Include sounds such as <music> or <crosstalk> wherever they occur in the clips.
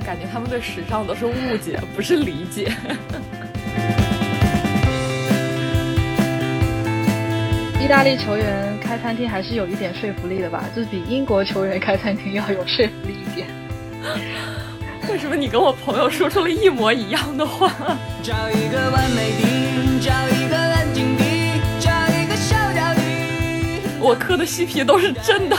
感觉他们对时尚都是误解，不是理解。<laughs> 意大利球员开餐厅还是有一点说服力的吧，就是比英国球员开餐厅要有说服力一点。<laughs> 为什么你跟我朋友说出了一模一样的话？找一个完美的，找一个安静的，找一个小调的。我磕的西皮都是真的。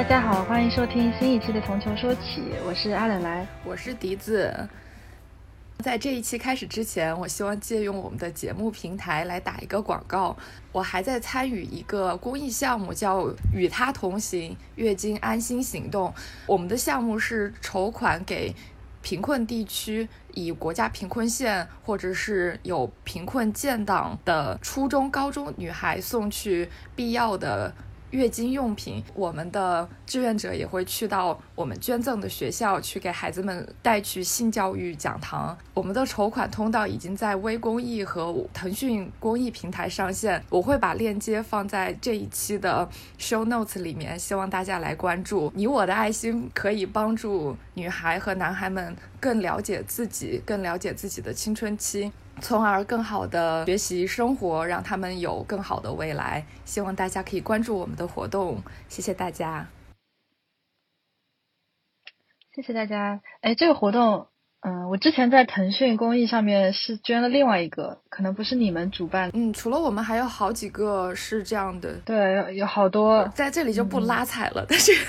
大家好，欢迎收听新一期的《从球说起》，我是阿冷来，我是笛子。在这一期开始之前，我希望借用我们的节目平台来打一个广告。我还在参与一个公益项目，叫“与他同行月经安心行动”。我们的项目是筹款给贫困地区，以国家贫困县或者是有贫困建档的初中、高中女孩送去必要的。月经用品，我们的志愿者也会去到我们捐赠的学校去给孩子们带去性教育讲堂。我们的筹款通道已经在微公益和腾讯公益平台上线，我会把链接放在这一期的 show notes 里面，希望大家来关注。你我的爱心可以帮助女孩和男孩们更了解自己，更了解自己的青春期。从而更好的学习生活，让他们有更好的未来。希望大家可以关注我们的活动，谢谢大家。谢谢大家。哎，这个活动，嗯，我之前在腾讯公益上面是捐了另外一个，可能不是你们主办。嗯，除了我们，还有好几个是这样的。对，有好多，在这里就不拉踩了。但是。<laughs>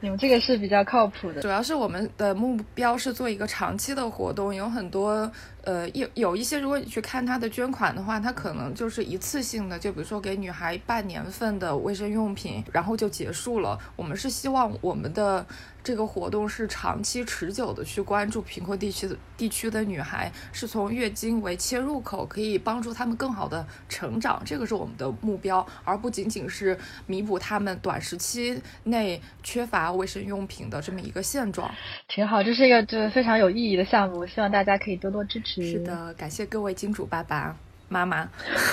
你们这个是比较靠谱的，主要是我们的目标是做一个长期的活动，有很多呃有有一些，如果你去看他的捐款的话，他可能就是一次性的，就比如说给女孩半年份的卫生用品，然后就结束了。我们是希望我们的。这个活动是长期持久的，去关注贫困地区的地区的女孩，是从月经为切入口，可以帮助她们更好的成长，这个是我们的目标，而不仅仅是弥补她们短时期内缺乏卫生用品的这么一个现状。挺好，这是一个就是非常有意义的项目，希望大家可以多多支持。是的，感谢各位金主爸爸妈妈，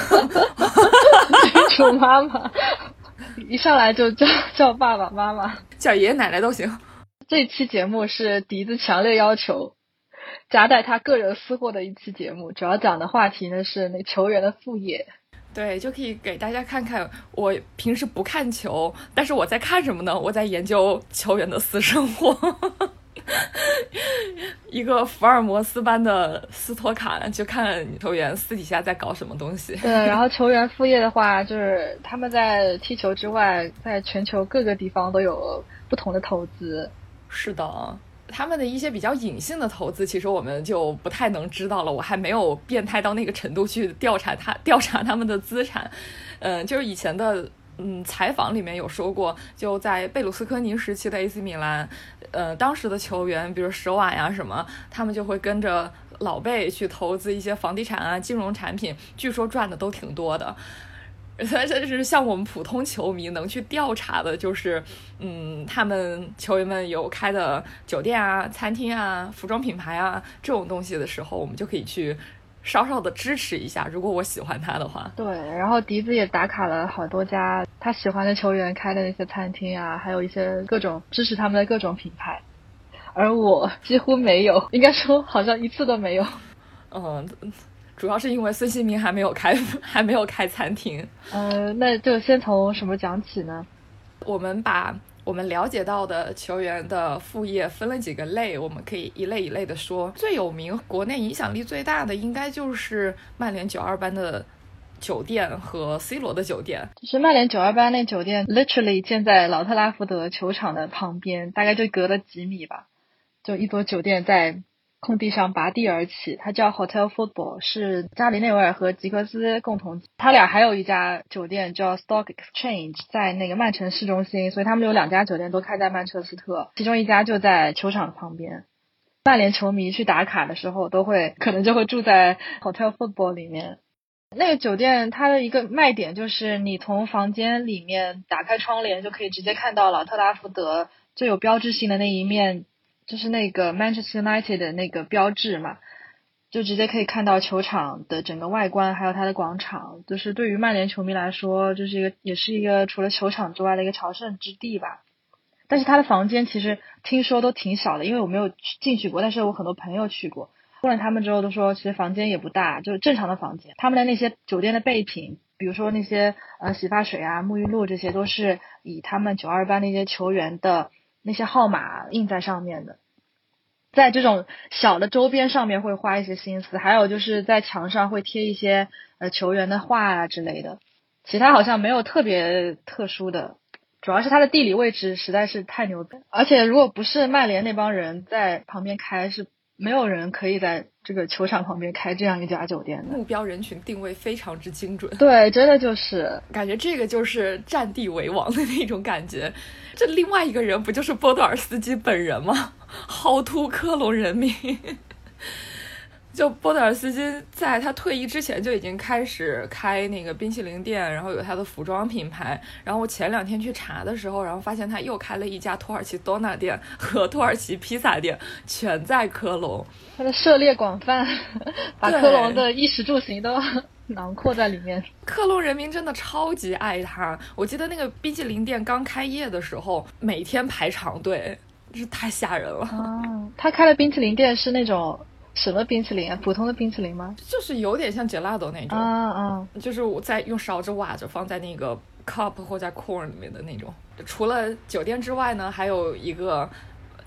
金主妈妈，一上来就叫叫爸爸妈妈，叫爷爷奶奶都行。这期节目是笛子强烈要求夹带他个人私货的一期节目，主要讲的话题呢是那球员的副业。对，就可以给大家看看我平时不看球，但是我在看什么呢？我在研究球员的私生活。一个福尔摩斯般的斯托卡，就看球员私底下在搞什么东西。对，然后球员副业的话，就是他们在踢球之外，在全球各个地方都有不同的投资。是的，他们的一些比较隐性的投资，其实我们就不太能知道了。我还没有变态到那个程度去调查他 <laughs> 调查他们的资产。嗯，就是以前的嗯采访里面有说过，就在贝鲁斯科尼时期的 AC 米兰，呃，当时的球员，比如舍瓦呀什么，他们就会跟着老贝去投资一些房地产啊、金融产品，据说赚的都挺多的。<laughs> 这是像我们普通球迷能去调查的，就是，嗯，他们球员们有开的酒店啊、餐厅啊、服装品牌啊这种东西的时候，我们就可以去稍稍的支持一下。如果我喜欢他的话，对。然后笛子也打卡了好多家他喜欢的球员开的那些餐厅啊，还有一些各种支持他们的各种品牌，而我几乎没有，应该说好像一次都没有。嗯。主要是因为孙兴民还没有开，<laughs> 还没有开餐厅。呃，那就先从什么讲起呢？我们把我们了解到的球员的副业分了几个类，我们可以一类一类的说。最有名、国内影响力最大的，应该就是曼联九二班的酒店和 C 罗的酒店。就是曼联九二班那酒店，literally 建在老特拉福德球场的旁边，大概就隔了几米吧，就一座酒店在。空地上拔地而起，它叫 Hotel Football，是加里内维尔和吉克斯共同。他俩还有一家酒店叫 Stock Exchange，在那个曼城市中心，所以他们有两家酒店都开在曼彻斯特，其中一家就在球场旁边。曼联球迷去打卡的时候，都会可能就会住在 Hotel Football 里面。那个酒店它的一个卖点就是，你从房间里面打开窗帘，就可以直接看到了特拉福德最有标志性的那一面。就是那个 Manchester United 的那个标志嘛，就直接可以看到球场的整个外观，还有它的广场。就是对于曼联球迷来说，就是一个也是一个除了球场之外的一个朝圣之地吧。但是他的房间其实听说都挺小的，因为我没有进去过，但是我很多朋友去过，问了他们之后都说，其实房间也不大，就是正常的房间。他们的那些酒店的备品，比如说那些呃洗发水啊、沐浴露这些，都是以他们九二班那些球员的那些号码印在上面的。在这种小的周边上面会花一些心思，还有就是在墙上会贴一些呃球员的画啊之类的，其他好像没有特别特殊的，主要是它的地理位置实在是太牛逼，而且如果不是曼联那帮人在旁边开是。没有人可以在这个球场旁边开这样一家酒店的。目标人群定位非常之精准，对，真的就是感觉这个就是占地为王的那种感觉。这另外一个人不就是波多尔斯基本人吗？<laughs> 薅秃科隆人民。就波德尔斯基在他退役之前就已经开始开那个冰淇淋店，然后有他的服装品牌。然后我前两天去查的时候，然后发现他又开了一家土耳其多纳店和土耳其披萨店，全在科隆。他的涉猎广泛，把科隆的衣食住行都 <laughs> 囊括在里面。克隆人民真的超级爱他。我记得那个冰淇淋店刚开业的时候，每天排长队，真是太吓人了。哦，他开的冰淇淋店是那种。什么冰淇淋啊？普通的冰淇淋吗？就是有点像 gelato 那种，嗯嗯，就是我在用勺子挖着放在那个 cup 或者 corn 里面的那种。除了酒店之外呢，还有一个。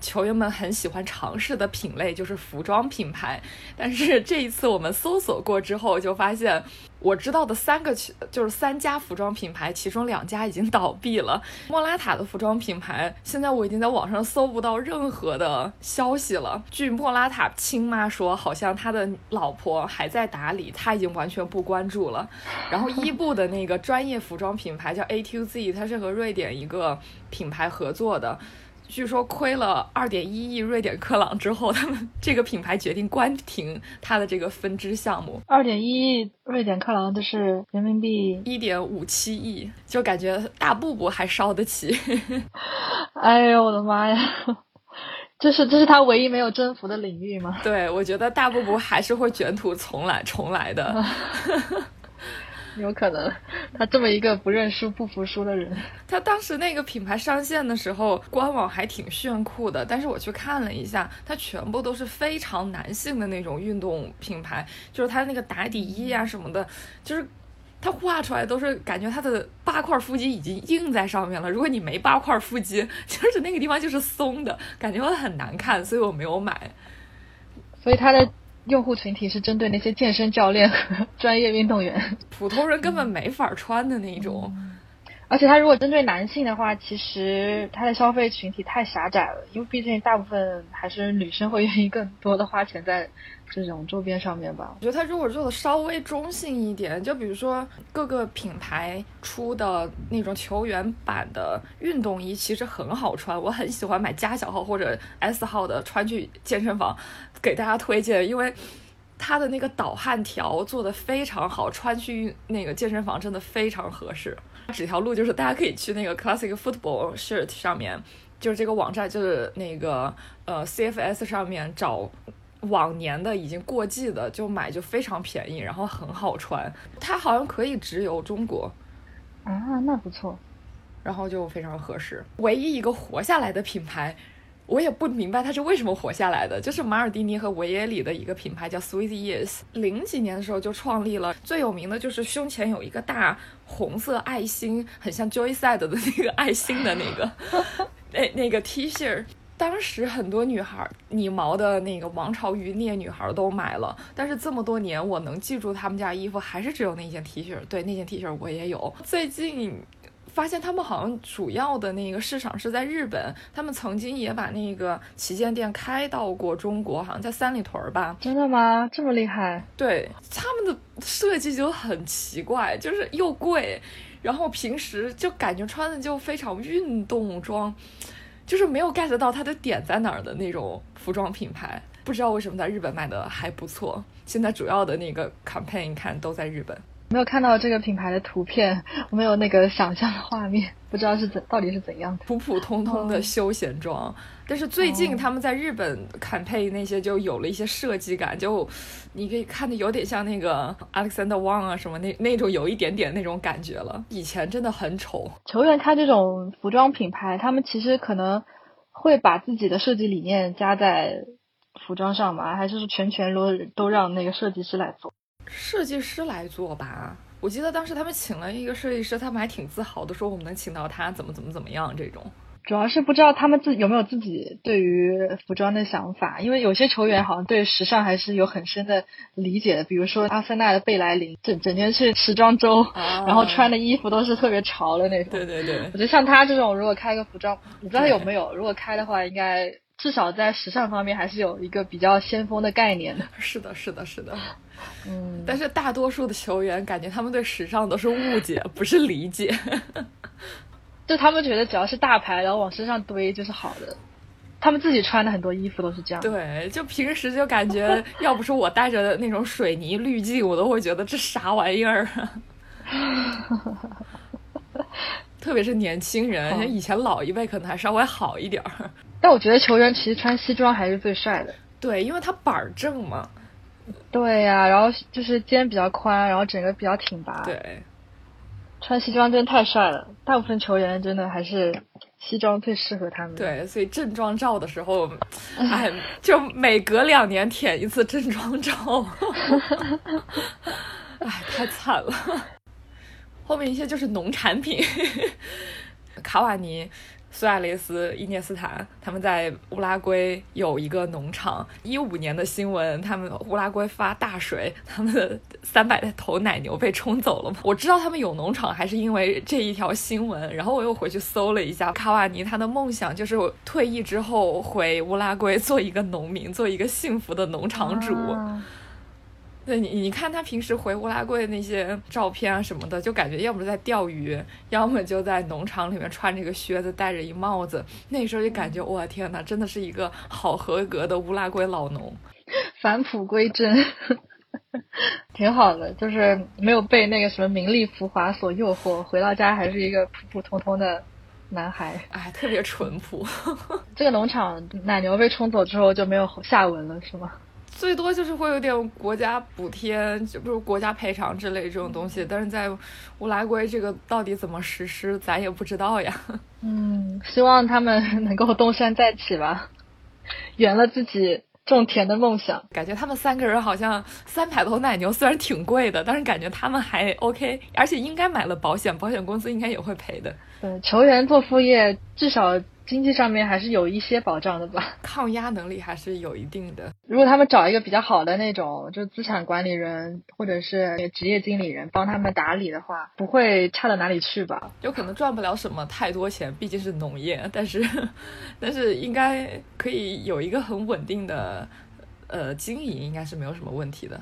球员们很喜欢尝试的品类就是服装品牌，但是这一次我们搜索过之后，就发现我知道的三个就是三家服装品牌，<laughs> 其中两家已经倒闭了。莫拉塔的服装品牌现在我已经在网上搜不到任何的消息了。据莫拉塔亲妈说，好像他的老婆还在打理，他已经完全不关注了。然后伊布的那个专业服装品牌叫 A to Z，它是和瑞典一个品牌合作的。据说亏了二点一亿瑞典克朗之后，他们这个品牌决定关停它的这个分支项目。二点一亿瑞典克朗就是人民币一点五七亿，就感觉大步步还烧得起。<laughs> 哎呦我的妈呀！<laughs> 这是这是他唯一没有征服的领域吗？<laughs> 对，我觉得大步步还是会卷土重来重来的。有可能，他这么一个不认输、不服输的人。他当时那个品牌上线的时候，官网还挺炫酷的。但是我去看了一下，它全部都是非常男性的那种运动品牌，就是他那个打底衣啊什么的，就是他画出来都是感觉他的八块腹肌已经印在上面了。如果你没八块腹肌，<laughs> 就是那个地方就是松的，感觉会很难看，所以我没有买。所以他的。用户群体是针对那些健身教练和专业运动员，普通人根本没法穿的那种。而且他如果针对男性的话，其实他的消费群体太狭窄了，因为毕竟大部分还是女生会愿意更多的花钱在这种周边上面吧。我觉得他如果做的稍微中性一点，就比如说各个品牌出的那种球员版的运动衣，其实很好穿，我很喜欢买加小号或者 S 号的，穿去健身房，给大家推荐，因为。它的那个导汗条做的非常好，穿去那个健身房真的非常合适。指条路就是大家可以去那个 Classic Football Shirt 上面，就是这个网站，就是那个呃 CFS 上面找往年的已经过季的，就买就非常便宜，然后很好穿。它好像可以直邮中国啊，那不错，然后就非常合适。唯一一个活下来的品牌。我也不明白它是为什么活下来的，就是马尔蒂尼和维也里的一个品牌叫 Sweet Years，零几年的时候就创立了，最有名的就是胸前有一个大红色爱心，很像 Joyside 的那个爱心的那个，<laughs> 那那个 T 恤，当时很多女孩你毛的那个王朝余孽女孩都买了，但是这么多年我能记住他们家衣服还是只有那件 T 恤，对，那件 T 恤我也有，最近。发现他们好像主要的那个市场是在日本，他们曾经也把那个旗舰店开到过中国，好像在三里屯吧？真的吗？这么厉害？对，他们的设计就很奇怪，就是又贵，然后平时就感觉穿的就非常运动装，就是没有 get 到它的点在哪儿的那种服装品牌。不知道为什么在日本卖的还不错。现在主要的那个 campaign 看都在日本。没有看到这个品牌的图片，没有那个想象的画面，不知道是怎到底是怎样的。普普通通的休闲装，但是最近他们在日本坎佩那些就有了一些设计感，就你可以看的有点像那个 Alexander Wang 啊什么那那种有一点点那种感觉了。以前真的很丑。球员开这种服装品牌，他们其实可能会把自己的设计理念加在服装上吧？还是全权都都让那个设计师来做？设计师来做吧，我记得当时他们请了一个设计师，他们还挺自豪的，说我们能请到他，怎么怎么怎么样这种。主要是不知道他们自有没有自己对于服装的想法，因为有些球员好像对时尚还是有很深的理解的，比如说阿森纳的贝莱林，整整天去时装周，然后穿的衣服都是特别潮的那种。对对对，我觉得像他这种，如果开个服装，我不知道他有没有，如果开的话，应该至少在时尚方面还是有一个比较先锋的概念的。是的，是的，是的。嗯，但是大多数的球员感觉他们对时尚都是误解，不是理解。就他们觉得只要是大牌，然后往身上堆就是好的。他们自己穿的很多衣服都是这样。对，就平时就感觉，<laughs> 要不是我带着那种水泥滤镜，我都会觉得这啥玩意儿啊。<laughs> 特别是年轻人，像以前老一辈可能还稍微好一点儿。<laughs> 但我觉得球员其实穿西装还是最帅的。对，因为他板儿正嘛。对呀，然后就是肩比较宽，然后整个比较挺拔。对，穿西装真太帅了。大部分球员真的还是西装最适合他们。对，所以正装照的时候，哎，就每隔两年舔一次正装照。<laughs> 哎，太惨了。后面一些就是农产品，卡瓦尼。苏亚雷斯、伊涅斯坦他们在乌拉圭有一个农场。一五年的新闻，他们乌拉圭发大水，他们的三百头奶牛被冲走了。我知道他们有农场，还是因为这一条新闻。然后我又回去搜了一下，卡瓦尼他的梦想就是退役之后回乌拉圭做一个农民，做一个幸福的农场主。对你，你看他平时回乌拉圭那些照片啊什么的，就感觉要么在钓鱼，要么就在农场里面穿着一个靴子，戴着一帽子。那时候就感觉，我天哪，真的是一个好合格的乌拉圭老农，<laughs> 返璞归真，<laughs> 挺好的，就是没有被那个什么名利浮华所诱惑，回到家还是一个普普通通的男孩，哎，特别淳朴。<laughs> 这个农场奶牛被冲走之后就没有下文了，是吗？最多就是会有点国家补贴，就比如国家赔偿之类这种东西，但是在乌拉圭这个到底怎么实施，咱也不知道呀。嗯，希望他们能够东山再起吧，<laughs> 圆了自己种田的梦想。感觉他们三个人好像三百头奶牛虽然挺贵的，但是感觉他们还 OK，而且应该买了保险，保险公司应该也会赔的。对，球员做副业至少。经济上面还是有一些保障的吧，抗压能力还是有一定的。如果他们找一个比较好的那种，就资产管理人或者是职业经理人帮他们打理的话，不会差到哪里去吧？有可能赚不了什么太多钱，毕竟是农业，但是 <laughs> 但是应该可以有一个很稳定的呃经营，应该是没有什么问题的。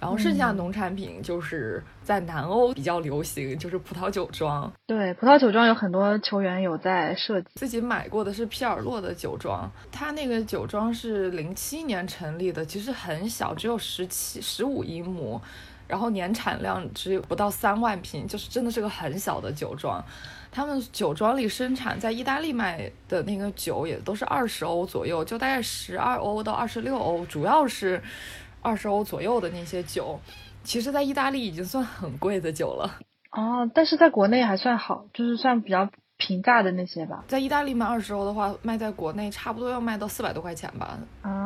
然后剩下农产品就是在南欧比较流行，就是葡萄酒庄。对，葡萄酒庄有很多球员有在设计。自己买过的是皮尔洛的酒庄，它那个酒庄是零七年成立的，其实很小，只有十七、十五英亩，然后年产量只有不到三万瓶，就是真的是个很小的酒庄。他们酒庄里生产在意大利卖的那个酒也都是二十欧左右，就大概十二欧到二十六欧，主要是。二十欧左右的那些酒，其实，在意大利已经算很贵的酒了。哦，但是在国内还算好，就是算比较。平价的那些吧，在意大利卖二十欧的话，卖在国内差不多要卖到四百多块钱吧，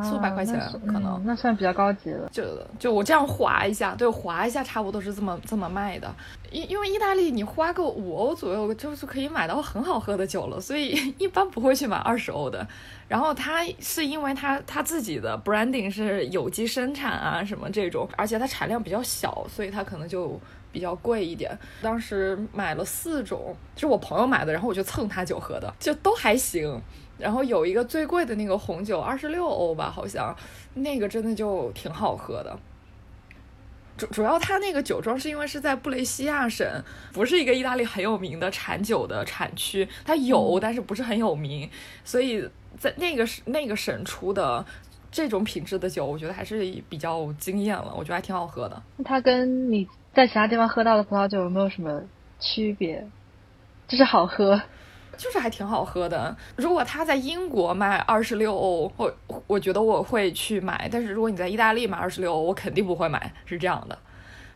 四五百块钱可能，那算比较高级了。就就我这样划一下，对，划一下，差不多是这么这么卖的。因因为意大利你花个五欧左右，就是可以买到很好喝的酒了，所以一般不会去买二十欧的。然后它是因为它它自己的 branding 是有机生产啊什么这种，而且它产量比较小，所以它可能就。比较贵一点，当时买了四种，是我朋友买的，然后我就蹭他酒喝的，就都还行。然后有一个最贵的那个红酒，二十六欧吧，好像那个真的就挺好喝的。主主要它那个酒庄是因为是在布雷西亚省，不是一个意大利很有名的产酒的产区，它有，但是不是很有名，所以在那个那个省出的。这种品质的酒，我觉得还是比较惊艳了。我觉得还挺好喝的。它跟你在其他地方喝到的葡萄酒有没有什么区别？就是好喝，就是还挺好喝的。如果他在英国卖二十六欧，我我觉得我会去买。但是如果你在意大利买二十六欧，我肯定不会买。是这样的，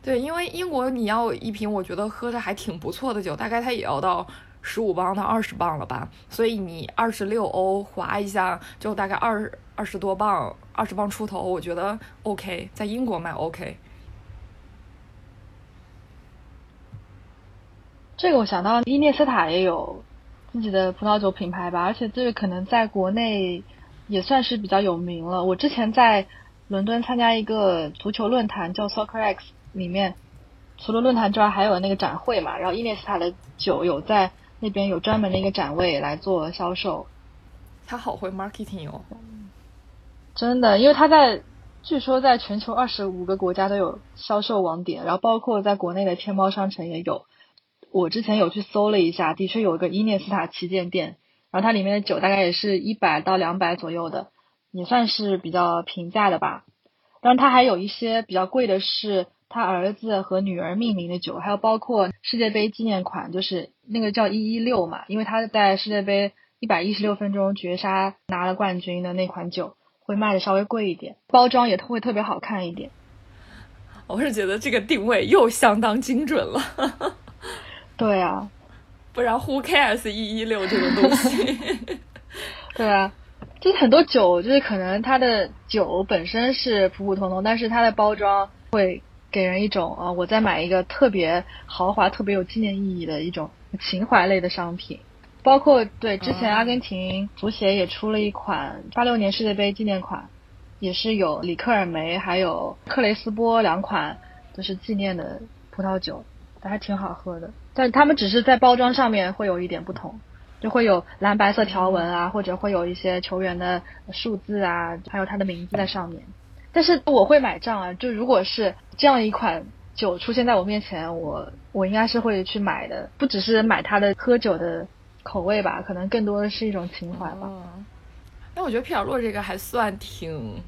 对，因为英国你要一瓶我觉得喝着还挺不错的酒，大概它也要到十五磅到二十磅了吧。所以你二十六欧划一下，就大概二二十多磅，二十磅出头，我觉得 OK，在英国卖 OK。这个我想到伊涅斯塔也有自己的葡萄酒品牌吧，而且这个可能在国内也算是比较有名了。我之前在伦敦参加一个足球论坛，叫 Soccer X，里面除了论坛之外，还有那个展会嘛。然后伊涅斯塔的酒有在那边有专门的一个展位来做销售。他好会 marketing 哦，真的，因为他在据说在全球二十五个国家都有销售网点，然后包括在国内的天猫商城也有。我之前有去搜了一下，的确有一个伊涅斯塔旗舰店，然后它里面的酒大概也是一百到两百左右的，也算是比较平价的吧。当然，它还有一些比较贵的是他儿子和女儿命名的酒，还有包括世界杯纪念款，就是那个叫一一六嘛，因为他在世界杯一百一十六分钟绝杀拿了冠军的那款酒，会卖的稍微贵一点，包装也会特别好看一点。我是觉得这个定位又相当精准了。对啊，不然 Who cares 一一六这个东西？<laughs> 对啊，就是很多酒，就是可能它的酒本身是普普通通，但是它的包装会给人一种啊，我在买一个特别豪华、特别有纪念意义的一种情怀类的商品。包括对之前阿根廷足协也出了一款八六年世界杯纪念款，也是有里克尔梅还有克雷斯波两款，就是纪念的葡萄酒，还挺好喝的。但他们只是在包装上面会有一点不同，就会有蓝白色条纹啊，或者会有一些球员的数字啊，还有他的名字在上面。但是我会买账啊，就如果是这样一款酒出现在我面前，我我应该是会去买的，不只是买它的喝酒的口味吧，可能更多的是一种情怀吧。嗯，那我觉得皮尔洛这个还算挺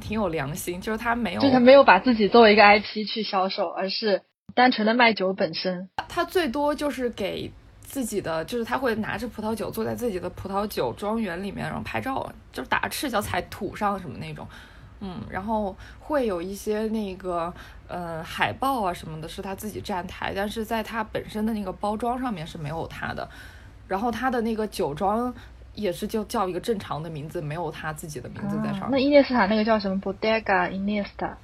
挺有良心，就是他没有，就是他没有把自己作为一个 IP 去销售，而是。单纯的卖酒本身，他最多就是给自己的，就是他会拿着葡萄酒坐在自己的葡萄酒庄园里面，然后拍照，就是打赤脚踩土上什么那种，嗯，然后会有一些那个，呃，海报啊什么的，是他自己站台，但是在他本身的那个包装上面是没有他的，然后他的那个酒庄也是就叫一个正常的名字，没有他自己的名字在上面。那伊涅斯塔那个叫什么？Bodega Iniesta。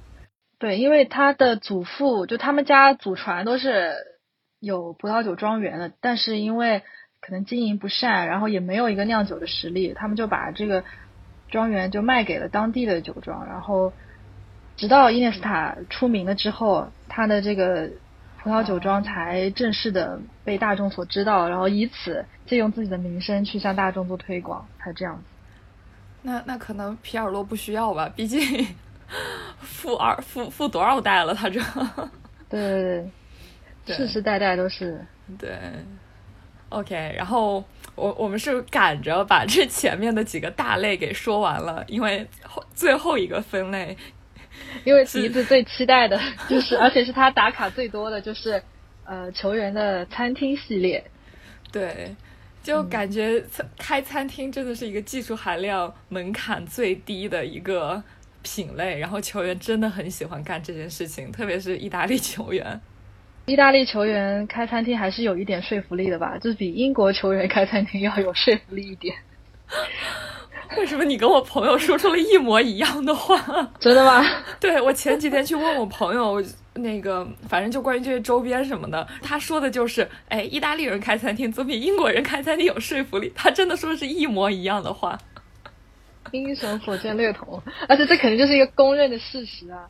对，因为他的祖父就他们家祖传都是有葡萄酒庄园的，但是因为可能经营不善，然后也没有一个酿酒的实力，他们就把这个庄园就卖给了当地的酒庄，然后直到伊涅斯塔出名了之后，他的这个葡萄酒庄才正式的被大众所知道，然后以此借用自己的名声去向大众做推广，才这样子。那那可能皮尔洛不需要吧，毕竟。富二富富多少代了？他这，<laughs> 对 <laughs> 对，世世代代都是对。OK，然后我我们是赶着把这前面的几个大类给说完了，因为最后一个分类，因为笛子最期待的就是，而且是他打卡最多的就是呃球员的餐厅系列。对，就感觉开餐厅真的是一个技术含量门槛最低的一个。品类，然后球员真的很喜欢干这件事情，特别是意大利球员。意大利球员开餐厅还是有一点说服力的吧，就是比英国球员开餐厅要有说服力一点。为什么你跟我朋友说出了一模一样的话？真的吗？<laughs> 对，我前几天去问我朋友，那个反正就关于这些周边什么的，他说的就是，哎，意大利人开餐厅总比英国人开餐厅有说服力。他真的说的是一模一样的话。<laughs> 英雄所见略同，而且这肯定就是一个公认的事实啊。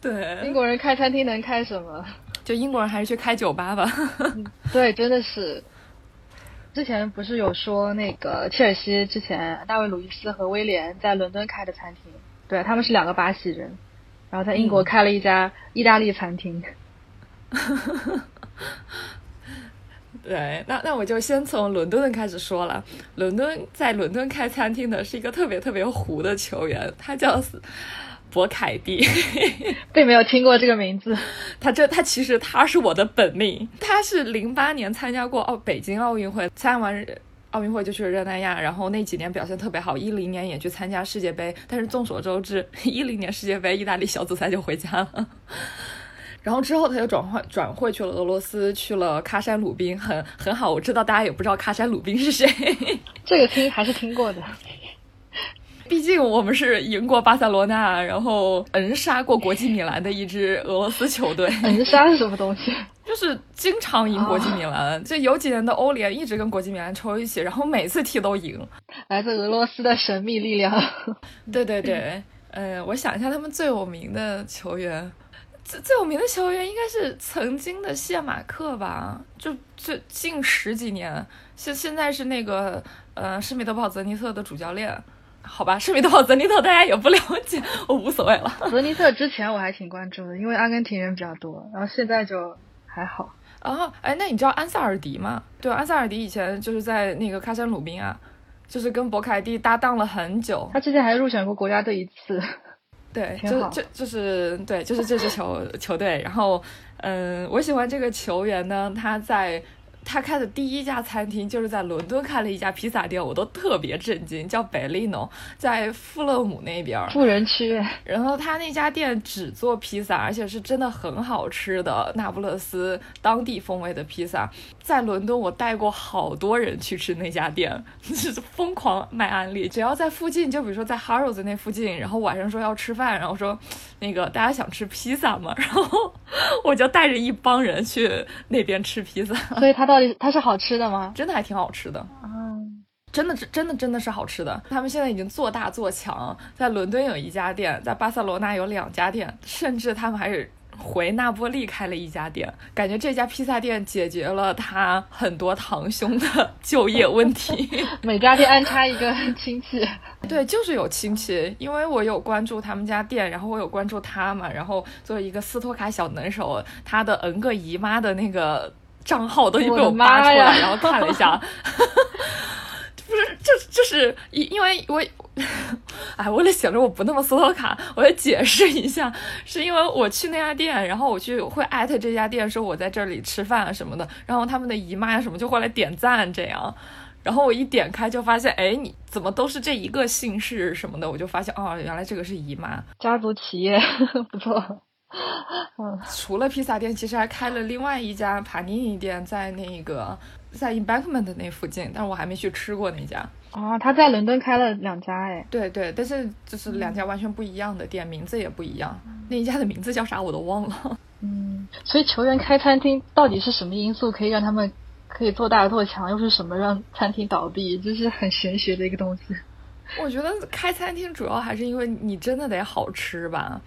对，英国人开餐厅能开什么？就英国人还是去开酒吧吧。<laughs> 对，真的是。之前不是有说那个切尔西之前大卫·鲁伊斯和威廉在伦敦开的餐厅，对，他们是两个巴西人，然后在英国开了一家意大利餐厅。<laughs> 对，那那我就先从伦敦开始说了。伦敦在伦敦开餐厅的是一个特别特别糊的球员，他叫博凯蒂，<laughs> 并没有听过这个名字。他这他其实他是我的本命，他是零八年参加过奥北京奥运会，参加完奥运会就去了热那亚，然后那几年表现特别好，一零年也去参加世界杯，但是众所周知，一零年世界杯意大利小组赛就回家了。然后之后他又转换转会去了俄罗斯，去了喀山鲁宾，很很好。我知道大家也不知道喀山鲁宾是谁，<laughs> 这个听还是听过的。<laughs> 毕竟我们是赢过巴塞罗那，然后横杀过国际米兰的一支俄罗斯球队。横杀是什么东西？<laughs> 就是经常赢国际米兰，就有几年的欧联一直跟国际米兰抽一起，然后每次踢都赢。来自俄罗斯的神秘力量。对对对，呃，我想一下，他们最有名的球员，最最有名的球员应该是曾经的谢马克吧？就最近十几年，现现在是那个呃施米德堡泽尼特的主教练。好吧，施米德堡泽尼特大家也不了解，我无所谓了。泽尼特之前我还挺关注的，因为阿根廷人比较多，然后现在就还好。哦，哎，那你知道安塞尔迪吗？对，安塞尔迪以前就是在那个喀山鲁宾啊，就是跟博凯蒂搭档了很久。他之前还入选过国家队一次。对，就就就是对，就是这支球球队。然后，嗯，我喜欢这个球员呢，他在。他开的第一家餐厅就是在伦敦开了一家披萨店，我都特别震惊，叫贝利农，在富勒姆那边，富人区。然后他那家店只做披萨，而且是真的很好吃的那不勒斯当地风味的披萨。在伦敦，我带过好多人去吃那家店，是疯狂卖安利。只要在附近，就比如说在 Harrods 那附近，然后晚上说要吃饭，然后说那个大家想吃披萨吗？然后我就带着一帮人去那边吃披萨。所以他到底它是好吃的吗？真的还挺好吃的。嗯，真的是真的真的是好吃的。他们现在已经做大做强，在伦敦有一家店，在巴塞罗那有两家店，甚至他们还是。回那波利开了一家店，感觉这家披萨店解决了他很多堂兄的 <laughs> 就业问题。<laughs> 每家店安插一个亲戚，对，就是有亲戚。因为我有关注他们家店，然后我有关注他嘛，然后作为一个斯托卡小能手，他的 N 个姨妈的那个账号都已经被我扒出来，然后看了一下。<laughs> 不是，这这是因因为我，哎，为了显得我不那么斯托卡，我要解释一下，是因为我去那家店，然后我去会艾特这家店，说我在这里吃饭什么的，然后他们的姨妈呀什么就过来点赞这样，然后我一点开就发现，哎，你怎么都是这一个姓氏什么的，我就发现哦，原来这个是姨妈家族企业，<laughs> 不错。嗯，除了披萨店，其实还开了另外一家帕尼尼店，在那个。在 Embankment 那附近，但是我还没去吃过那家。啊，他在伦敦开了两家哎。对对，但是就是两家完全不一样的店，名字也不一样。那一家的名字叫啥我都忘了。<laughs> 嗯，所以球员开餐厅到底是什么因素可以让他们可以做大做强，又是什么让餐厅倒闭？这是很玄学的一个东西。我觉得开餐厅主要还是因为你真的得好吃吧。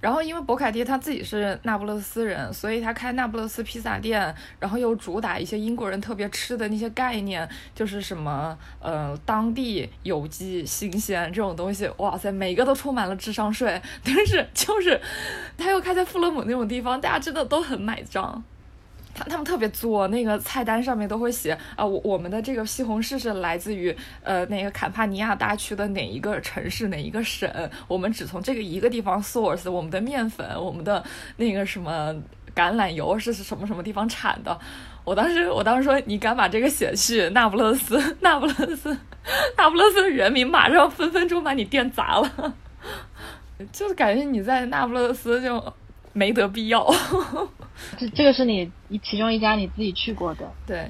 然后，因为博凯蒂他自己是那不勒斯人，所以他开那不勒斯披萨店，然后又主打一些英国人特别吃的那些概念，就是什么呃当地有机新鲜这种东西，哇塞，每个都充满了智商税。但是就是他又开在富勒姆那种地方，大家真的都很买账。他他们特别作，那个菜单上面都会写啊，我我们的这个西红柿是来自于呃那个坎帕尼亚大区的哪一个城市哪一个省，我们只从这个一个地方 source，我们的面粉，我们的那个什么橄榄油是什么什么地方产的。我当时我当时说，你敢把这个写去那不勒斯，那不勒斯，那不勒斯人民马上分分钟把你店砸了，<laughs> 就是感觉你在那不勒斯就。没得必要，<laughs> 这这个是你其中一家你自己去过的。对，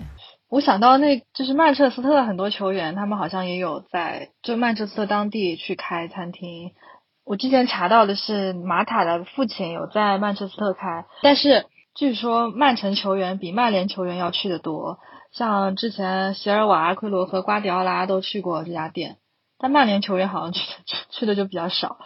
我想到那就是曼彻斯特很多球员，他们好像也有在就曼彻斯特当地去开餐厅。我之前查到的是马塔的父亲有在曼彻斯特开，但是据说曼城球员比曼联球员要去的多。像之前席尔瓦、阿奎罗和瓜迪奥拉都去过这家店，但曼联球员好像去去的就比较少。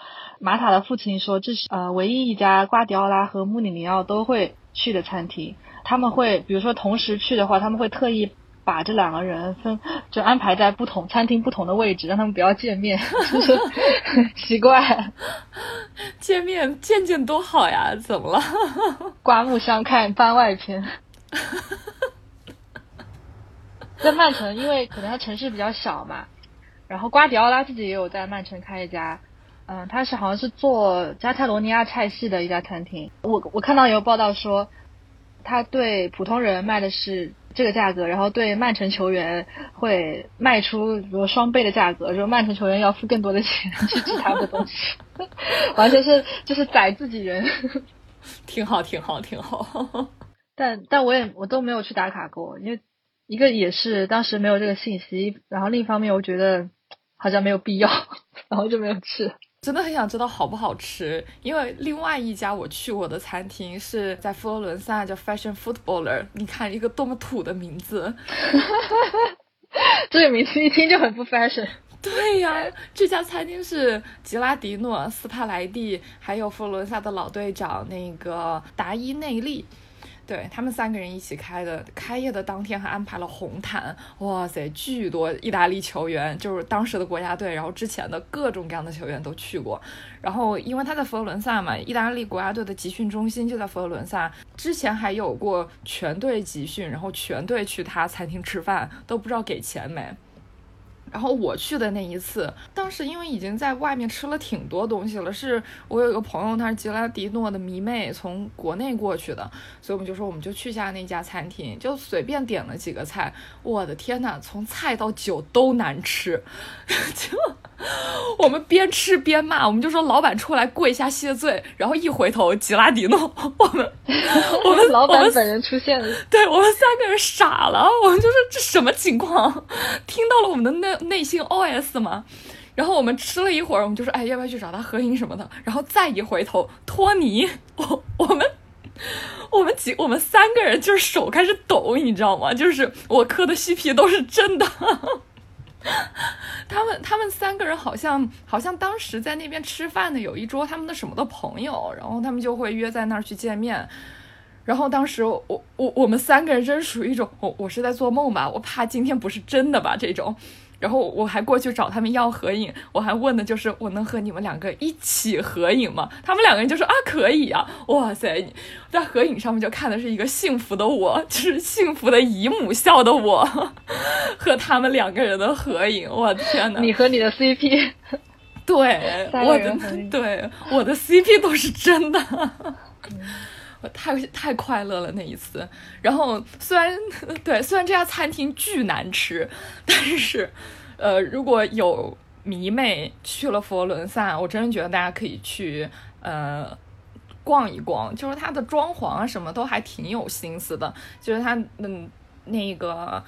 马塔的父亲说：“这是呃唯一一家瓜迪奥拉和穆里尼奥都会去的餐厅。他们会，比如说同时去的话，他们会特意把这两个人分，就安排在不同餐厅不同的位置，让他们不要见面。<laughs> 就是奇怪，见面见见多好呀？怎么了？刮目相看番外篇。在曼城，因为可能他城市比较小嘛，然后瓜迪奥拉自己也有在曼城开一家。”嗯，他是好像是做加泰罗尼亚菜系的一家餐厅。我我看到有报道说，他对普通人卖的是这个价格，然后对曼城球员会卖出比如双倍的价格，说曼城球员要付更多的钱去吃他们的东西，<laughs> 完全是就是宰自己人。<laughs> 挺好，挺好，挺好。<laughs> 但但我也我都没有去打卡过，因为一个也是当时没有这个信息，然后另一方面我觉得好像没有必要，然后就没有去。真的很想知道好不好吃，因为另外一家我去过的餐厅是在佛罗伦萨，叫 Fashion Footballer。你看一个多么土的名字，<laughs> 这个名字一听就很不 fashion。对呀，这家餐厅是吉拉迪诺、斯帕莱蒂，还有佛罗伦萨的老队长那个达伊内利。对他们三个人一起开的，开业的当天还安排了红毯，哇塞，巨多意大利球员，就是当时的国家队，然后之前的各种各样的球员都去过。然后因为他在佛罗伦萨嘛，意大利国家队的集训中心就在佛罗伦萨，之前还有过全队集训，然后全队去他餐厅吃饭，都不知道给钱没。然后我去的那一次，当时因为已经在外面吃了挺多东西了，是我有一个朋友，他是吉拉迪诺的迷妹，从国内过去的，所以我们就说我们就去下那家餐厅，就随便点了几个菜。我的天呐，从菜到酒都难吃，<laughs> 就我们边吃边骂，我们就说老板出来跪下谢罪，然后一回头，吉拉迪诺，我们 <laughs> 我们老板本人出现了，对我们三个人傻了，我们就说这什么情况？听到了我们的那。内心 OS 嘛，然后我们吃了一会儿，我们就说，哎，要不要去找他合影什么的？然后再一回头，托尼，<laughs> 我我们我们几我们三个人就是手开始抖，你知道吗？就是我磕的西皮都是真的。<laughs> 他们他们三个人好像好像当时在那边吃饭的有一桌他们的什么的朋友，然后他们就会约在那儿去见面。然后当时我我我们三个人真属于一种，我我是在做梦吧？我怕今天不是真的吧？这种。然后我还过去找他们要合影，我还问的就是我能和你们两个一起合影吗？他们两个人就说啊可以啊，哇塞，在合影上面就看的是一个幸福的我，就是幸福的姨母笑的我。和他们两个人的合影，我天呐，你和你的 CP，对，我的对我的 CP 都是真的。太 <laughs> 太快乐了那一次，然后虽然 <laughs> 对虽然这家餐厅巨难吃，但是，呃，如果有迷妹去了佛罗伦萨，我真的觉得大家可以去呃逛一逛，就是它的装潢啊什么都还挺有心思的，就是它嗯那个。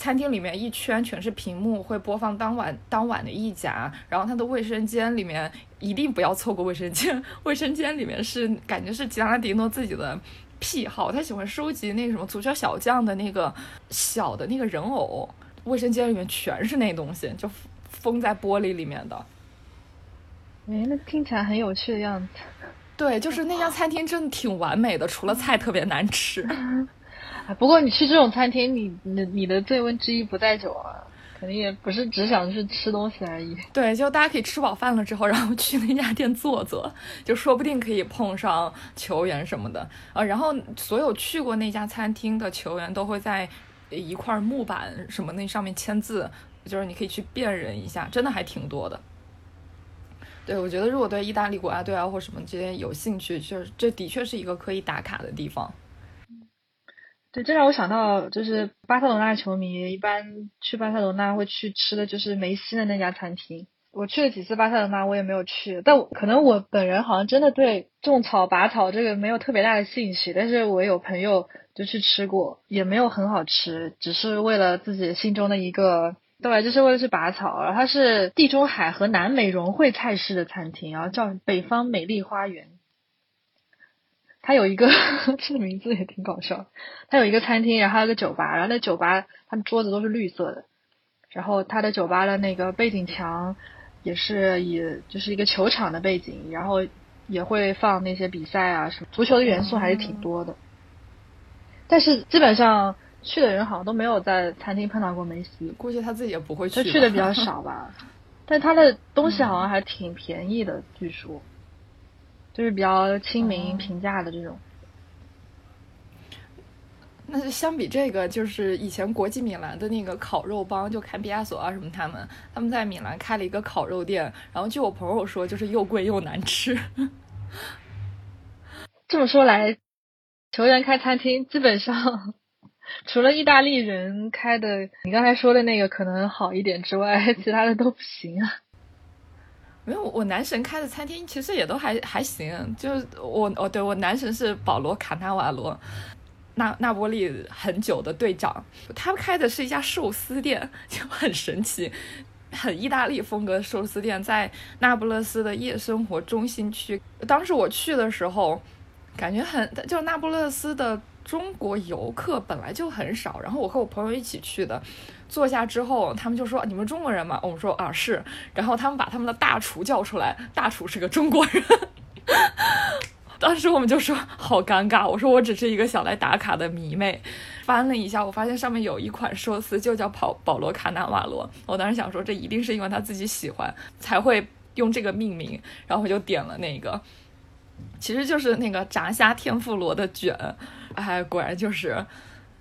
餐厅里面一圈全是屏幕，会播放当晚当晚的意甲。然后他的卫生间里面一定不要错过卫生间，卫生间里面是感觉是吉拉迪诺自己的癖好，他喜欢收集那个什么足球小将的那个小的那个人偶。卫生间里面全是那东西，就封在玻璃里面的。哎，那听起来很有趣的样子。对，就是那家餐厅真的挺完美的，除了菜特别难吃。<laughs> <laughs> 不过你去这种餐厅，你你你的醉翁之意不在酒啊，肯定也不是只想去吃东西而已。<laughs> 对，就大家可以吃饱饭了之后，然后去那家店坐坐，<laughs> 就说不定可以碰上球员什么的啊。然后所有去过那家餐厅的球员都会在一块木板什么那上面签字，就是你可以去辨认一下，真的还挺多的。对，我觉得如果对意大利国家队啊或什么这些有兴趣，就是这的确是一个可以打卡的地方。对，这让我想到，就是巴塞罗那球迷一般去巴塞罗那会去吃的就是梅西的那家餐厅。我去了几次巴塞罗那，我也没有去，但我可能我本人好像真的对种草拔草这个没有特别大的兴趣。但是我有朋友就去吃过，也没有很好吃，只是为了自己心中的一个，对，就是为了去拔草。然后它是地中海和南美融汇菜式的餐厅，然后叫北方美丽花园。它有一个，<laughs> 这个名字也挺搞笑。他有一个餐厅，然后还有个酒吧，然后那酒吧他们桌子都是绿色的，然后他的酒吧的那个背景墙也是以就是一个球场的背景，然后也会放那些比赛啊什么，足球的元素还是挺多的。但是基本上去的人好像都没有在餐厅碰到过梅西，估计他自己也不会去。他去的比较少吧，<laughs> 但他的东西好像还挺便宜的，据说。就是比较亲民、平价的这种。那就相比这个，就是以前国际米兰的那个烤肉帮，就坎比亚索啊什么他们，他们在米兰开了一个烤肉店，然后据我朋友说，就是又贵又难吃。<laughs> 这么说来，球员开餐厅基本上除了意大利人开的，你刚才说的那个可能好一点之外，其他的都不行啊。没有，我男神开的餐厅其实也都还还行，就是我哦，对我男神是保罗卡纳瓦罗。那那波利很久的队长，他开的是一家寿司店，<laughs> 就很神奇，很意大利风格寿司店，在那不勒斯的夜生活中心区。当时我去的时候，感觉很，就那不勒斯的中国游客本来就很少，然后我和我朋友一起去的，坐下之后，他们就说：“你们中国人吗？”我们说：“啊，是。”然后他们把他们的大厨叫出来，大厨是个中国人。<laughs> 当时我们就说好尴尬，我说我只是一个想来打卡的迷妹，翻了一下，我发现上面有一款寿司就叫保保罗卡纳瓦罗，我当时想说这一定是因为他自己喜欢才会用这个命名，然后我就点了那个，其实就是那个炸虾天妇罗的卷，哎，果然就是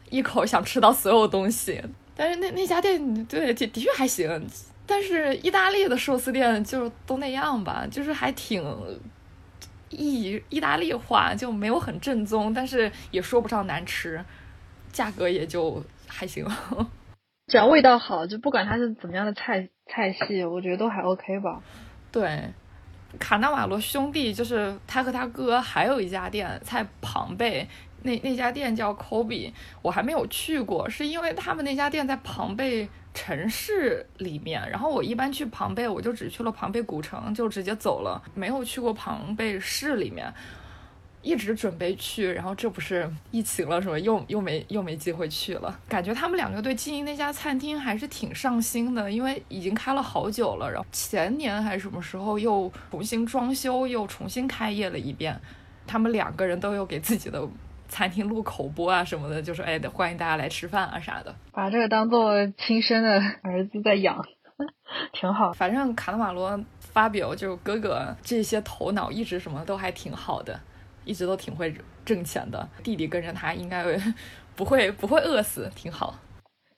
一口想吃到所有东西，但是那那家店对的的确还行，但是意大利的寿司店就都那样吧，就是还挺。意意大利化就没有很正宗，但是也说不上难吃，价格也就还行。<laughs> 只要味道好，就不管它是怎么样的菜菜系，我觉得都还 OK 吧。对，卡纳瓦罗兄弟就是他和他哥还有一家店在庞贝，那那家店叫 Kobe，我还没有去过，是因为他们那家店在庞贝。城市里面，然后我一般去庞贝，我就只去了庞贝古城，就直接走了，没有去过庞贝市里面，一直准备去，然后这不是疫情了，是吧？又又没又没机会去了。感觉他们两个对经营那家餐厅还是挺上心的，因为已经开了好久了，然后前年还是什么时候又重新装修，又重新开业了一遍。他们两个人都有给自己的。餐厅录口播啊什么的，就说哎，欢迎大家来吃饭啊啥的，把这个当做亲生的儿子在养，<laughs> 挺好。反正卡纳瓦罗发表就哥哥这些头脑一直什么都还挺好的，一直都挺会挣钱的。弟弟跟着他应该 <laughs> 不会不会饿死，挺好。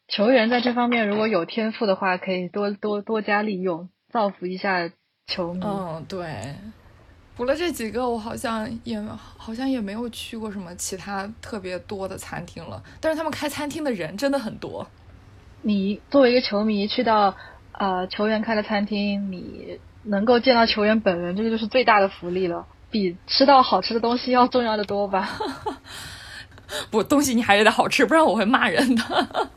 球员在这方面如果有天赋的话，可以多多多加利用，造福一下球迷。嗯，对。除了这几个，我好像也好像也没有去过什么其他特别多的餐厅了。但是他们开餐厅的人真的很多。你作为一个球迷去到呃球员开的餐厅，你能够见到球员本人，这个就是最大的福利了，比吃到好吃的东西要重要的多吧？<laughs> 不，东西你还是得好吃，不然我会骂人的。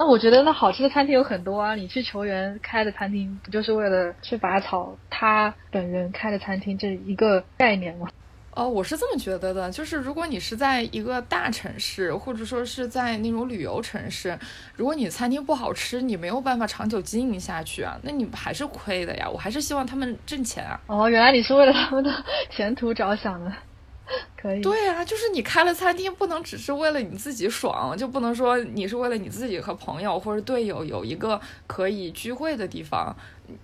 那我觉得那好吃的餐厅有很多啊，你去球员开的餐厅不就是为了去拔草？他本人开的餐厅这一个概念吗？哦，我是这么觉得的，就是如果你是在一个大城市，或者说是在那种旅游城市，如果你餐厅不好吃，你没有办法长久经营下去啊，那你还是亏的呀。我还是希望他们挣钱啊。哦，原来你是为了他们的前途着想的。<laughs> 可以。对啊，就是你开了餐厅，不能只是为了你自己爽，就不能说你是为了你自己和朋友或者队友有一个可以聚会的地方，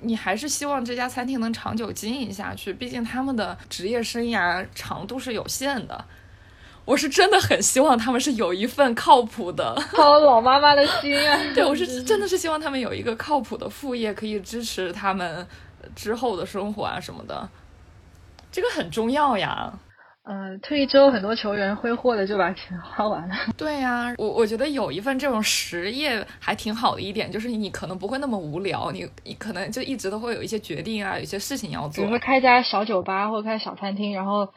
你还是希望这家餐厅能长久经营下去。毕竟他们的职业生涯长度是有限的。我是真的很希望他们是有一份靠谱的，操 <laughs> 老妈妈的心啊！<laughs> 对，我是真的是希望他们有一个靠谱的副业，可以支持他们之后的生活啊什么的，这个很重要呀。嗯，退役之后很多球员挥霍的就把钱花完了。<laughs> 对呀，我我觉得有一份这种实业还挺好的一点，就是你可能不会那么无聊，你你可能就一直都会有一些决定啊，有些事情要做。比如说开家小酒吧或者开小餐厅，然后。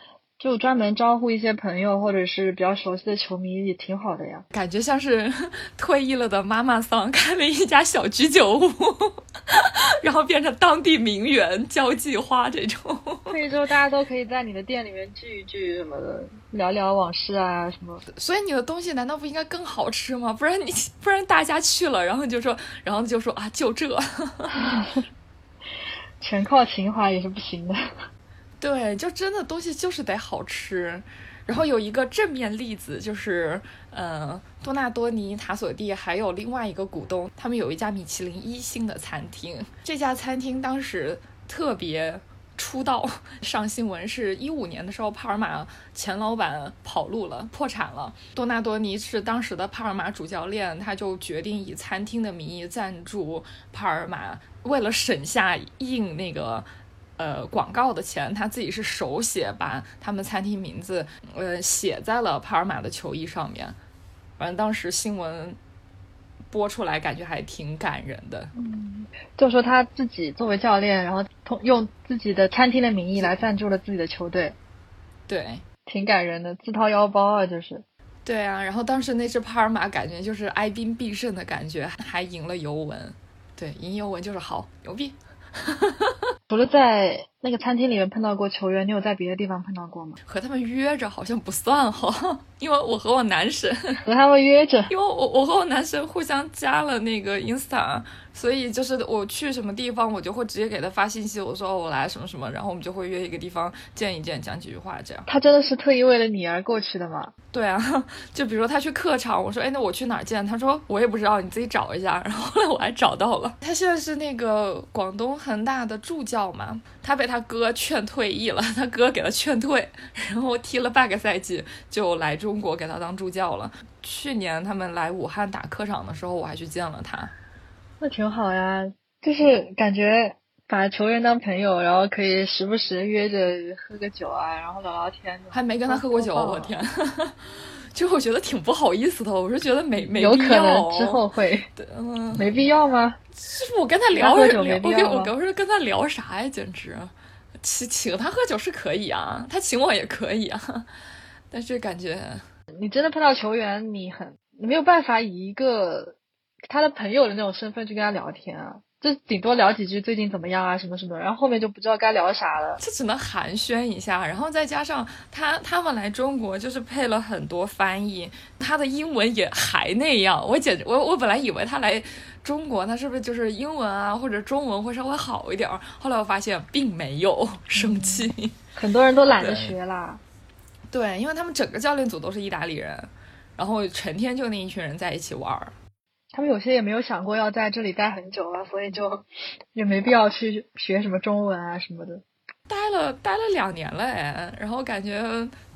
就专门招呼一些朋友或者是比较熟悉的球迷也挺好的呀，感觉像是 <laughs> 退役了的妈妈桑开了一家小居酒屋，<laughs> 然后变成当地名媛交际花这种。退役之后大家都可以在你的店里面聚一聚什么的，聊聊往事啊什么。所以你的东西难道不应该更好吃吗？不然你 <laughs> 不然大家去了，然后就说然后就说啊就这，<laughs> 全靠情怀也是不行的。对，就真的东西就是得好吃。然后有一个正面例子，就是呃，多纳多尼塔索蒂还有另外一个股东，他们有一家米其林一星的餐厅。这家餐厅当时特别出道上新闻，是一五年的时候，帕尔马前老板跑路了，破产了。多纳多尼是当时的帕尔马主教练，他就决定以餐厅的名义赞助帕尔马，为了省下印那个呃广告的钱，他自己是手写把他们餐厅名字呃写在了帕尔马的球衣上面。反正当时新闻。播出来感觉还挺感人的，嗯，就说他自己作为教练，然后通用自己的餐厅的名义来赞助了自己的球队，对，挺感人的，自掏腰包啊，就是，对啊，然后当时那支帕尔马感觉就是哀兵必胜的感觉，还赢了尤文，对，赢尤文就是好，牛逼。<laughs> 除了在那个餐厅里面碰到过球员，你有在别的地方碰到过吗？和他们约着好像不算哈，因为我和我男神 <laughs> 和他们约着，因为我我和我男神互相加了那个 Insta。所以就是我去什么地方，我就会直接给他发信息，我说我来什么什么，然后我们就会约一个地方见一见，讲几句话这样。他真的是特意为了你而过去的吗？对啊，<laughs> 就比如说他去客场，我说哎那我去哪儿见？他说我也不知道，你自己找一下。<laughs> 然后后来我还找到了，他现在是那个广东恒大的助教嘛，他被他哥劝退役了，<laughs> 他哥给他劝退，然后踢了半个赛季就来中国给他当助教了。去年他们来武汉打客场的时候，我还去见了他。那挺好呀，就是感觉把球员当朋友，然后可以时不时约着喝个酒啊，然后聊聊天。还没跟他喝过酒，我天！<laughs> 就我觉得挺不好意思的，我是觉得没没有可能之后会，嗯，没必要吗？是我跟他聊喝酒没必要我我说跟他聊啥呀？简直，请 <laughs> 请他喝酒是可以啊，他请我也可以啊，<laughs> 但是感觉你真的碰到球员，你很你没有办法以一个。他的朋友的那种身份去跟他聊天啊，就顶多聊几句最近怎么样啊什么什么，然后后面就不知道该聊啥了。就只能寒暄一下，然后再加上他他们来中国就是配了很多翻译，他的英文也还那样。我简直我我本来以为他来中国，他是不是就是英文啊或者中文会稍微好一点？后来我发现并没有，生气。很多人都懒得学啦。对，因为他们整个教练组都是意大利人，然后成天就那一群人在一起玩儿。他们有些也没有想过要在这里待很久啊，所以就也没必要去学什么中文啊什么的。待了待了两年了哎，然后感觉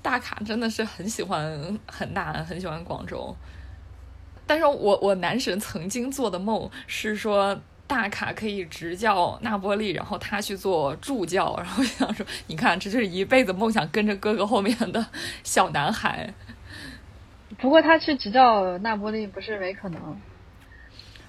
大卡真的是很喜欢很大，很喜欢广州。但是我我男神曾经做的梦是说大卡可以执教那波利，然后他去做助教，然后想说你看这就是一辈子梦想跟着哥哥后面的小男孩。不过他去执教那波利不是没可能。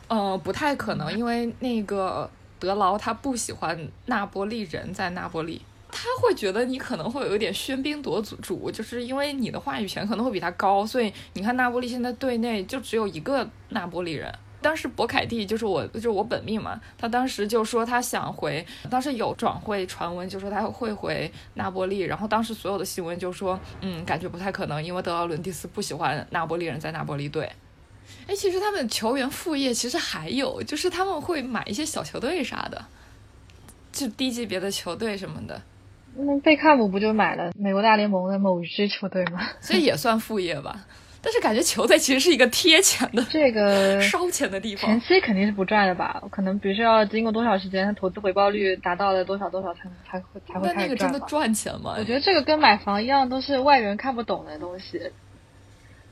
呃，不太可能，因为那个德劳他不喜欢那波利人在那波利，他会觉得你可能会有一点喧宾夺主，就是因为你的话语权可能会比他高，所以你看那波利现在队内就只有一个那波利人。当时博凯蒂就是我，就是我本命嘛，他当时就说他想回，当时有转会传闻就说他会回那波利，然后当时所有的新闻就说，嗯，感觉不太可能，因为德劳伦蒂斯不喜欢那波利人在那波利队。哎，其实他们球员副业其实还有，就是他们会买一些小球队啥的，就低级别的球队什么的。那贝克汉姆不就买了美国大联盟的某支球队吗？<laughs> 所以也算副业吧。但是感觉球队其实是一个贴钱的，这个 <laughs> 烧钱的地方。前期肯定是不赚的吧？可能比如说要经过多少时间，他投资回报率达到了多少多少才才会才会开始赚。那那个真的赚钱吗？我觉得这个跟买房一样，都是外人看不懂的东西。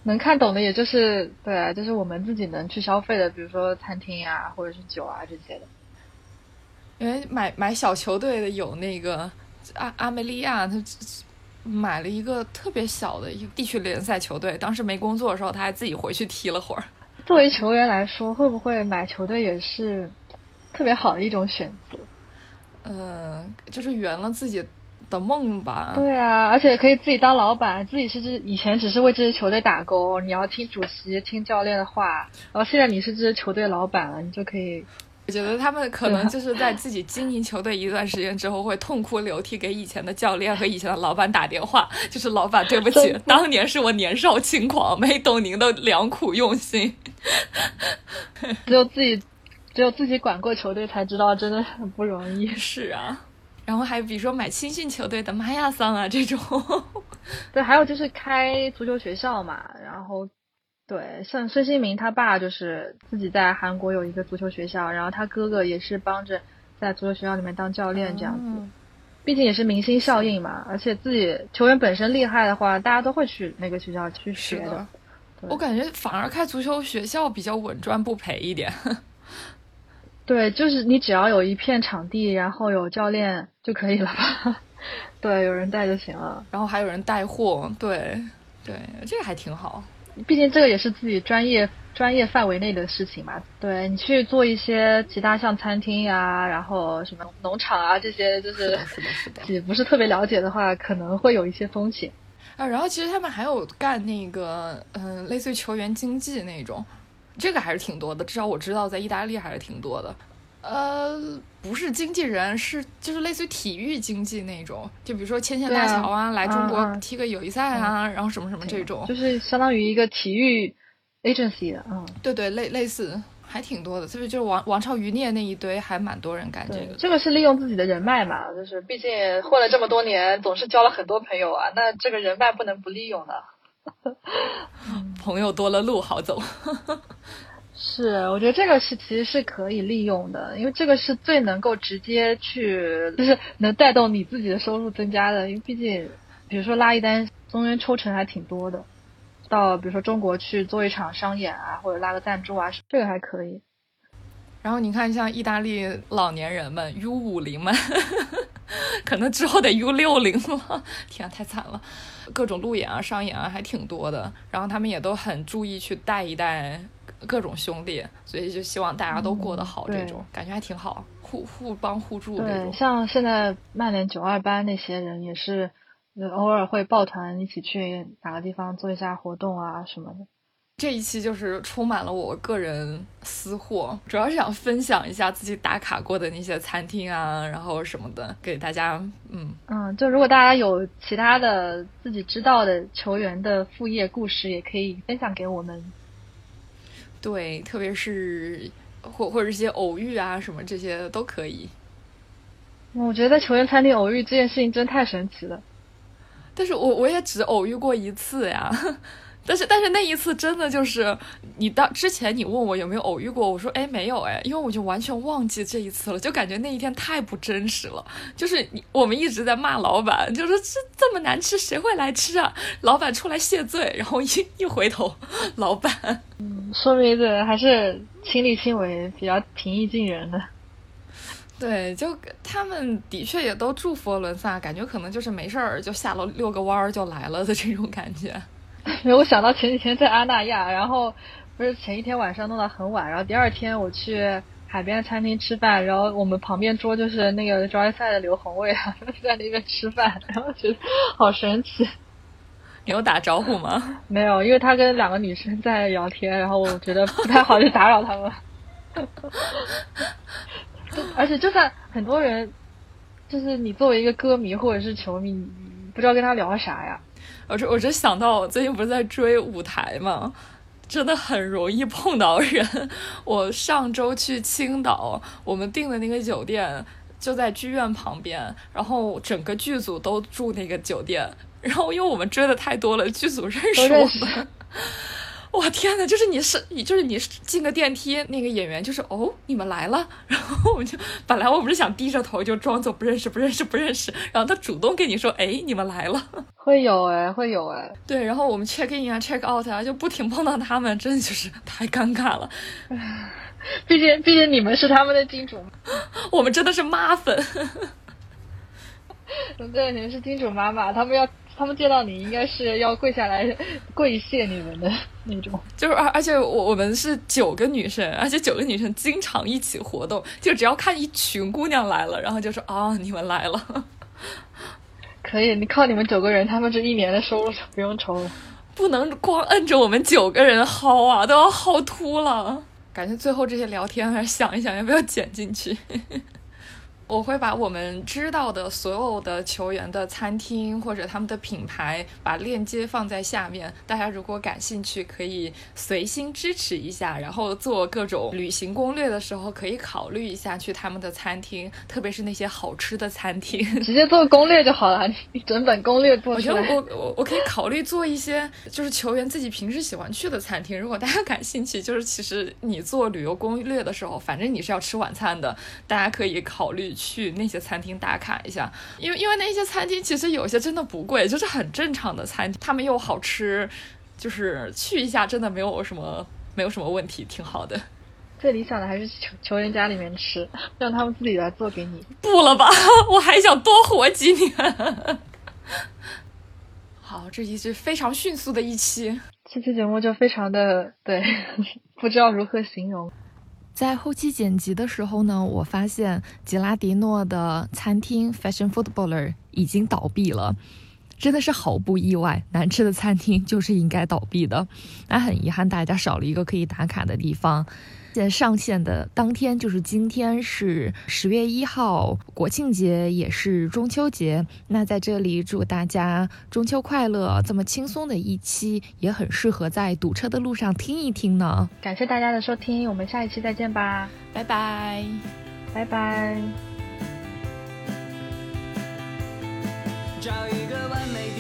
能看懂的也就是对啊，就是我们自己能去消费的，比如说餐厅啊，或者是酒啊这些的。因为买买小球队的有那个阿阿梅利亚，他买了一个特别小的一个地区联赛球队，当时没工作的时候，他还自己回去踢了会儿。作为球员来说，会不会买球队也是特别好的一种选择？嗯，就是圆了自己。的梦吧，对啊，而且可以自己当老板，自己是支以前只是为这支球队打工，你要听主席、听教练的话，然后现在你是这支球队老板了，你就可以。我觉得他们可能就是在自己经营球队一段时间之后，会痛哭流涕，给以前的教练和以前的老板打电话，<laughs> 就是老板对不起，当年是我年少轻狂，没懂您的良苦用心。<laughs> 只有自己，只有自己管过球队才知道，真的很不容易。<laughs> 是啊。然后还比如说买青训球队的玛亚桑啊 <laughs> 这种，对，还有就是开足球学校嘛。然后，对，像孙兴民他爸就是自己在韩国有一个足球学校，然后他哥哥也是帮着在足球学校里面当教练这样子。毕竟也是明星效应嘛，而且自己球员本身厉害的话，大家都会去那个学校去学的。我感觉反而开足球学校比较稳赚不赔一点。对，就是你只要有一片场地，然后有教练就可以了吧？<laughs> 对，有人带就行了，然后还有人带货。对，对，这个还挺好。毕竟这个也是自己专业专业范围内的事情嘛。对你去做一些其他像餐厅呀，然后什么农场啊这些，就是自己不是特别了解的话，可能会有一些风险。啊，然后其实他们还有干那个，嗯，类似于球员经济那种，这个还是挺多的。至少我知道在意大利还是挺多的。呃，不是经纪人，是就是类似于体育经济那种，就比如说牵线搭桥啊，来中国踢个友谊赛啊，然后什么什么这种，就是相当于一个体育 agency 的，嗯，对对，类类似。还挺多的，特别就是王王朝余孽那一堆，还蛮多人干这个。这个是利用自己的人脉嘛，就是毕竟混了这么多年，总是交了很多朋友啊，那这个人脉不能不利用的。<laughs> 朋友多了路好走。<laughs> 是，我觉得这个是其实是可以利用的，因为这个是最能够直接去，就是能带动你自己的收入增加的。因为毕竟，比如说拉一单，中间抽成还挺多的。到比如说中国去做一场商演啊，或者拉个赞助啊，这个还可以。然后你看，像意大利老年人们 U 五零们，<laughs> 可能之后得 U 六零了。天啊，太惨了！各种路演啊、商演啊，还挺多的。然后他们也都很注意去带一带各种兄弟，所以就希望大家都过得好，这种感觉还挺好，互互帮互助这种。像现在曼联九二班那些人也是。偶尔会抱团一起去哪个地方做一下活动啊什么的。这一期就是充满了我个人私货，主要是想分享一下自己打卡过的那些餐厅啊，然后什么的给大家。嗯嗯，就如果大家有其他的自己知道的球员的副业故事，也可以分享给我们。对，特别是或或者一些偶遇啊什么这些都可以。我觉得球员餐厅偶遇这件事情真太神奇了。但是我我也只偶遇过一次呀，但是但是那一次真的就是你当之前你问我有没有偶遇过，我说哎没有哎，因为我就完全忘记这一次了，就感觉那一天太不真实了。就是你我们一直在骂老板，就说这这么难吃谁会来吃啊？老板出来谢罪，然后一一回头，老板，嗯，<laughs> 说明这还是亲力亲为，比较平易近人的。对，就他们的确也都住佛罗伦萨，感觉可能就是没事儿就下楼遛个弯儿就来了的这种感觉。<laughs> 没有想到前几天在阿那亚，然后不是前一天晚上弄到很晚，然后第二天我去海边餐厅吃饭，然后我们旁边桌就是那个专业赛的刘宏伟啊，在那边吃饭，然后觉得好神奇。<laughs> 你有打招呼吗？<laughs> 没有，因为他跟两个女生在聊天，然后我觉得不太好，去打扰他们。而且，就算很多人，就是你作为一个歌迷或者是球迷，你不知道跟他聊啥呀。我这我这想到，我最近不是在追舞台嘛，真的很容易碰到人。我上周去青岛，我们订的那个酒店就在剧院旁边，然后整个剧组都住那个酒店，然后因为我们追的太多了，剧组认识我们。我天呐，就是你是你就是你进个电梯，那个演员就是哦，你们来了，然后我们就本来我们是想低着头就装作不认识不认识不认识，然后他主动跟你说，哎，你们来了，<laughs> 会有哎，会有哎，对，然后我们 check in 啊 check out 啊，就不停碰到他们，真的就是 <laughs> 太尴尬了。<laughs> 毕竟毕竟你们是他们的金主，我们真的是妈粉。对，你们是金主妈妈，他们要。他们见到你应该是要跪下来跪谢你们的 <laughs> 那种，就是而而且我我们是九个女生，而且九个女生经常一起活动，就只要看一群姑娘来了，然后就说啊你们来了，<laughs> 可以，你靠你们九个人，他们这一年的收入就不用愁了，不能光摁着我们九个人薅啊，都要薅秃了，感觉最后这些聊天还是想一想要不要剪进去。我会把我们知道的所有的球员的餐厅或者他们的品牌，把链接放在下面。大家如果感兴趣，可以随心支持一下。然后做各种旅行攻略的时候，可以考虑一下去他们的餐厅，特别是那些好吃的餐厅。直接做攻略就好了，<laughs> 你整本攻略做。我觉得我我我可以考虑做一些就是球员自己平时喜欢去的餐厅。如果大家感兴趣，就是其实你做旅游攻略的时候，反正你是要吃晚餐的，大家可以考虑。去那些餐厅打卡一下，因为因为那些餐厅其实有些真的不贵，就是很正常的餐厅，他们又好吃，就是去一下真的没有什么没有什么问题，挺好的。最理想的还是求求人家里面吃，让他们自己来做给你。不了吧，我还想多活几年。<laughs> 好，这一是非常迅速的一期，这期节目就非常的对，<laughs> 不知道如何形容。在后期剪辑的时候呢，我发现吉拉迪诺的餐厅 Fashion Footballer 已经倒闭了，真的是毫不意外，难吃的餐厅就是应该倒闭的。那很遗憾，大家少了一个可以打卡的地方。现上线的当天就是今天，是十月一号，国庆节也是中秋节。那在这里祝大家中秋快乐，这么轻松的一期也很适合在堵车的路上听一听呢。感谢大家的收听，我们下一期再见吧，拜拜。拜拜。找一个完美。